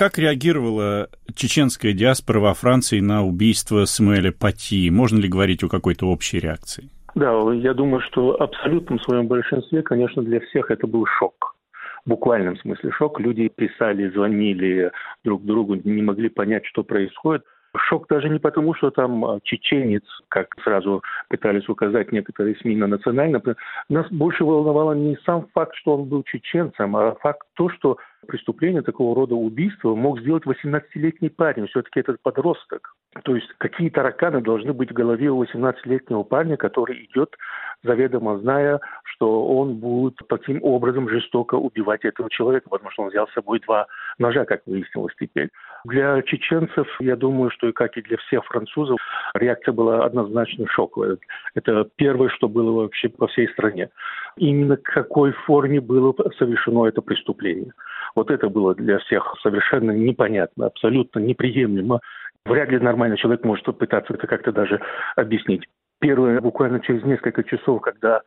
как реагировала чеченская диаспора во Франции на убийство Самуэля Пати? Можно ли говорить о какой-то общей реакции? Да, я думаю, что в абсолютном своем большинстве, конечно, для всех это был шок. В буквальном смысле шок. Люди писали, звонили друг другу, не могли понять, что происходит. Шок даже не потому, что там чеченец, как сразу пытались указать некоторые СМИ на национально. Нас больше волновало не сам факт, что он был чеченцем, а факт то, что преступление такого рода убийства мог сделать 18-летний парень. Все-таки этот подросток. То есть какие тараканы должны быть в голове у 18-летнего парня, который идет заведомо зная, что он будет таким образом жестоко убивать этого человека, потому что он взял с собой два ножа, как выяснилось теперь. Для чеченцев, я думаю, что и как и для всех французов, реакция была однозначно шоковая. Это первое, что было вообще по всей стране. Именно в какой форме было совершено это преступление. Вот это было для всех совершенно непонятно, абсолютно неприемлемо. Вряд ли нормальный человек может пытаться это как-то даже объяснить. Первое, буквально через несколько часов, когда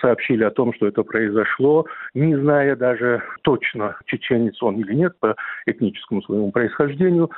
сообщили о том, что это произошло, не зная даже точно, чеченец он или нет по этническому своему происхождению.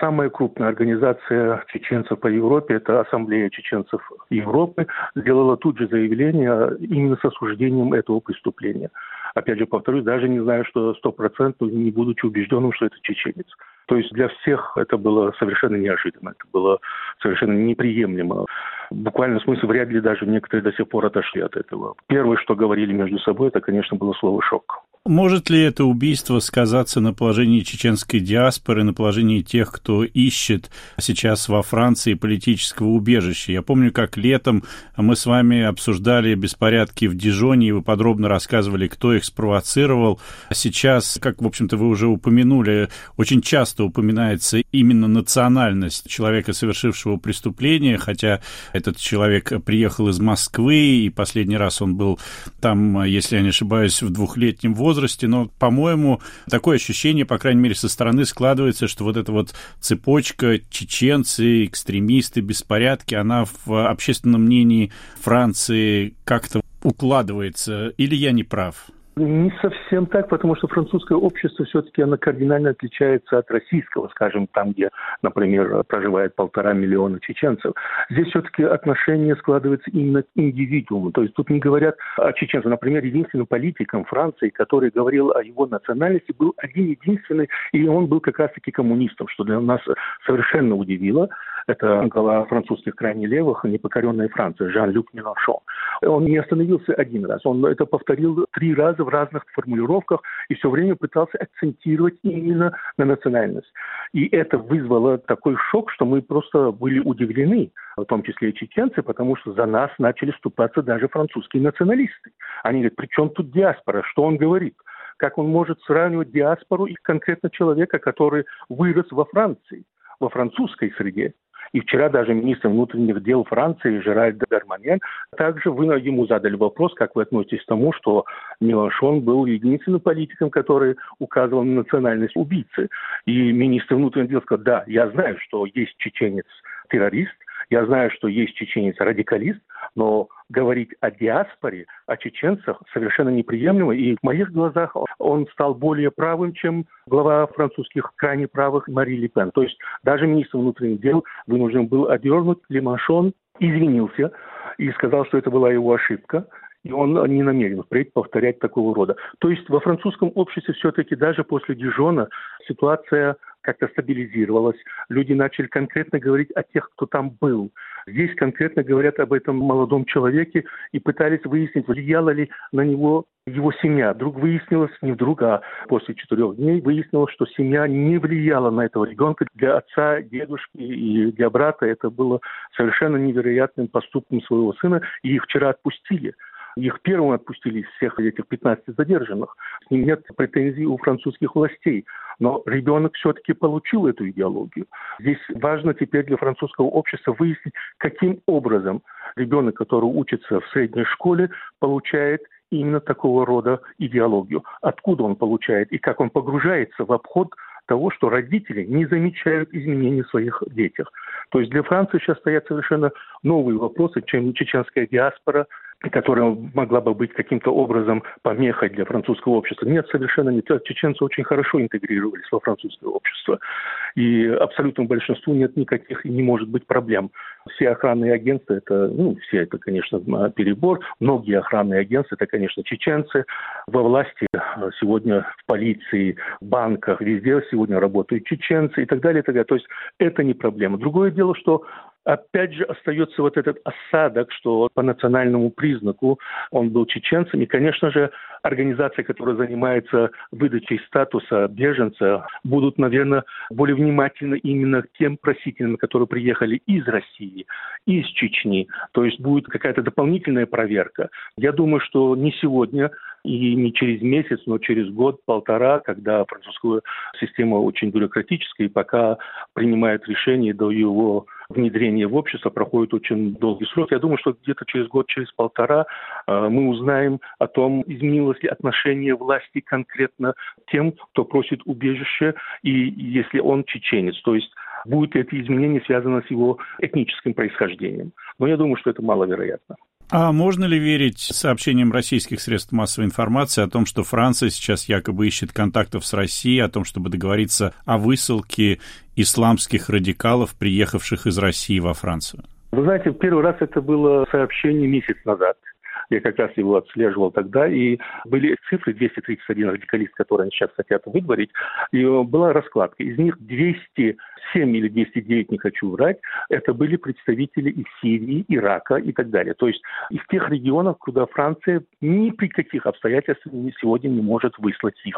Самая крупная организация чеченцев по Европе, это Ассамблея чеченцев Европы, сделала тут же заявление именно с осуждением этого преступления. Опять же, повторюсь, даже не знаю, что стопроцентно, не будучи убежденным, что это чеченец. То есть для всех это было совершенно неожиданно, это было совершенно неприемлемо. В буквальном смысле вряд ли даже некоторые до сих пор отошли от этого. Первое, что говорили между собой, это, конечно, было слово «шок». Может ли это убийство сказаться на положении чеченской диаспоры, на положении тех, кто ищет сейчас во Франции политического убежища? Я помню, как летом мы с вами обсуждали беспорядки в Дижоне, и вы подробно рассказывали, кто их спровоцировал. Сейчас, как, в общем-то, вы уже упомянули, очень часто упоминается именно национальность человека, совершившего преступление, хотя этот человек приехал из Москвы, и последний раз он был там, если я не ошибаюсь, в двухлетнем возрасте, возрасте, но, по-моему, такое ощущение, по крайней мере, со стороны складывается, что вот эта вот цепочка чеченцы, экстремисты, беспорядки, она в общественном мнении Франции как-то укладывается, или я не прав? Не совсем так, потому что французское общество все-таки оно кардинально отличается от российского, скажем, там, где, например, проживает полтора миллиона чеченцев. Здесь все-таки отношение складывается именно к индивидууму. То есть тут не говорят о чеченцах. Например, единственным политиком Франции, который говорил о его национальности, был один единственный, и он был как раз-таки коммунистом, что для нас совершенно удивило. Это глава французских крайне левых, непокоренная Франция, Жан-Люк Менашон. Он не остановился один раз, он это повторил три раза в разных формулировках и все время пытался акцентировать именно на национальность. И это вызвало такой шок, что мы просто были удивлены, в том числе и чеченцы, потому что за нас начали ступаться даже французские националисты. Они говорят, при чем тут диаспора, что он говорит? Как он может сравнивать диаспору и конкретно человека, который вырос во Франции, во французской среде? И вчера даже министр внутренних дел Франции Жеральд Дарманьян также вы ему задали вопрос, как вы относитесь к тому, что Меланшон был единственным политиком, который указывал на национальность убийцы. И министр внутренних дел сказал, да, я знаю, что есть чеченец-террорист, я знаю, что есть чеченец-радикалист, но говорить о диаспоре, о чеченцах совершенно неприемлемо. И в моих глазах он стал более правым, чем глава французских крайне правых Мари Ле Пен. То есть даже министр внутренних дел вынужден был одернуть Лимашон, извинился и сказал, что это была его ошибка и он не намерен впредь повторять такого рода. То есть во французском обществе все-таки даже после Дижона ситуация как-то стабилизировалась. Люди начали конкретно говорить о тех, кто там был. Здесь конкретно говорят об этом молодом человеке и пытались выяснить, влияла ли на него его семья. Вдруг выяснилось, не вдруг, а после четырех дней выяснилось, что семья не влияла на этого ребенка. Для отца, дедушки и для брата это было совершенно невероятным поступком своего сына, и их вчера отпустили. Их первым отпустили из всех этих 15 задержанных. С ним нет претензий у французских властей. Но ребенок все-таки получил эту идеологию. Здесь важно теперь для французского общества выяснить, каким образом ребенок, который учится в средней школе, получает именно такого рода идеологию. Откуда он получает и как он погружается в обход того, что родители не замечают изменений в своих детях. То есть для Франции сейчас стоят совершенно новые вопросы, чем чеченская диаспора которая могла бы быть каким-то образом помехой для французского общества. Нет, совершенно не так. Чеченцы очень хорошо интегрировались во французское общество. И абсолютному большинству нет никаких и не может быть проблем. Все охранные агентства, это, ну, все это, конечно, перебор. Многие охранные агентства, это, конечно, чеченцы. Во власти сегодня в полиции, в банках, везде сегодня работают чеченцы и так далее, и так далее. То есть это не проблема. Другое дело, что опять же остается вот этот осадок, что по национальному признаку он был чеченцем. И, конечно же, организации, которые занимаются выдачей статуса беженца, будут, наверное, более внимательны именно к тем просителям, которые приехали из России, из Чечни. То есть будет какая-то дополнительная проверка. Я думаю, что не сегодня и не через месяц, но через год-полтора, когда французская система очень бюрократическая, и пока принимает решение до его внедрения в общество, проходит очень долгий срок. Я думаю, что где-то через год, через полтора э, мы узнаем о том, изменилось ли отношение власти конкретно тем, кто просит убежище, и если он чеченец. То есть будут ли эти изменения связаны с его этническим происхождением. Но я думаю, что это маловероятно. А можно ли верить сообщениям российских средств массовой информации о том, что Франция сейчас якобы ищет контактов с Россией, о том, чтобы договориться о высылке исламских радикалов, приехавших из России во Францию? Вы знаете, первый раз это было сообщение месяц назад. Я как раз его отслеживал тогда, и были цифры 231 радикалист, которые они сейчас хотят выдворить, и была раскладка. Из них 200 7 или 209, не хочу врать, это были представители из Сирии, Ирака и так далее. То есть из тех регионов, куда Франция ни при каких обстоятельствах сегодня не может выслать их.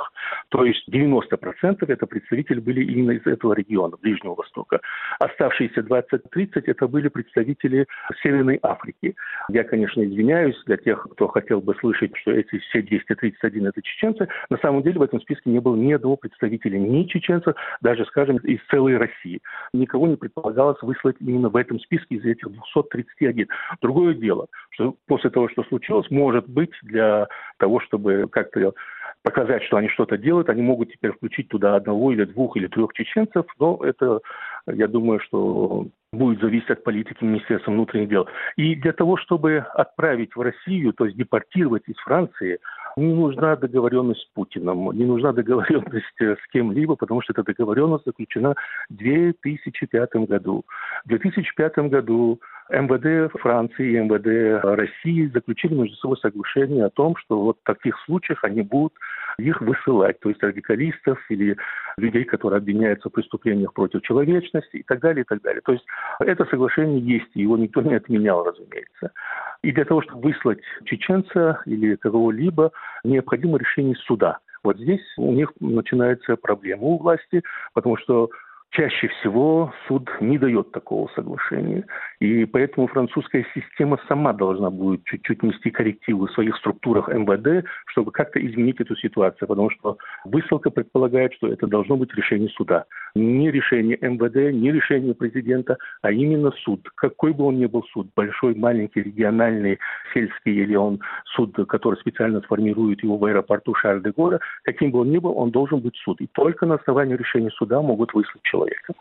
То есть 90% это представители были именно из этого региона, Ближнего Востока. Оставшиеся 20-30 это были представители Северной Африки. Я, конечно, извиняюсь для тех, кто хотел бы слышать, что эти все 231 это чеченцы. На самом деле в этом списке не было ни одного представителя ни чеченцев, даже, скажем, из целой России. Никого не предполагалось выслать именно в этом списке из этих 231. Другое дело, что после того, что случилось, может быть, для того, чтобы как-то показать, что они что-то делают, они могут теперь включить туда одного или двух или трех чеченцев, но это, я думаю, что будет зависеть от политики Министерства внутренних дел. И для того, чтобы отправить в Россию, то есть депортировать из Франции, не нужна договоренность с Путиным, не нужна договоренность э, с кем-либо, потому что эта договоренность заключена в 2005 году. В 2005 году МВД Франции и МВД России заключили между собой соглашение о том, что вот в таких случаях они будут их высылать, то есть радикалистов или людей, которые обвиняются в преступлениях против человечности и так далее, и так далее. То есть это соглашение есть, его никто не отменял, разумеется. И для того, чтобы выслать чеченца или кого-либо, необходимо решение суда. Вот здесь у них начинается проблема у власти, потому что Чаще всего суд не дает такого соглашения. И поэтому французская система сама должна будет чуть-чуть нести коррективы в своих структурах МВД, чтобы как-то изменить эту ситуацию. Потому что высылка предполагает, что это должно быть решение суда. Не решение МВД, не решение президента, а именно суд. Какой бы он ни был суд, большой, маленький, региональный, сельский или он суд, который специально сформирует его в аэропорту Шарль-де-Голя, каким бы он ни был, он должен быть суд. И только на основании решения суда могут выслать человека человека.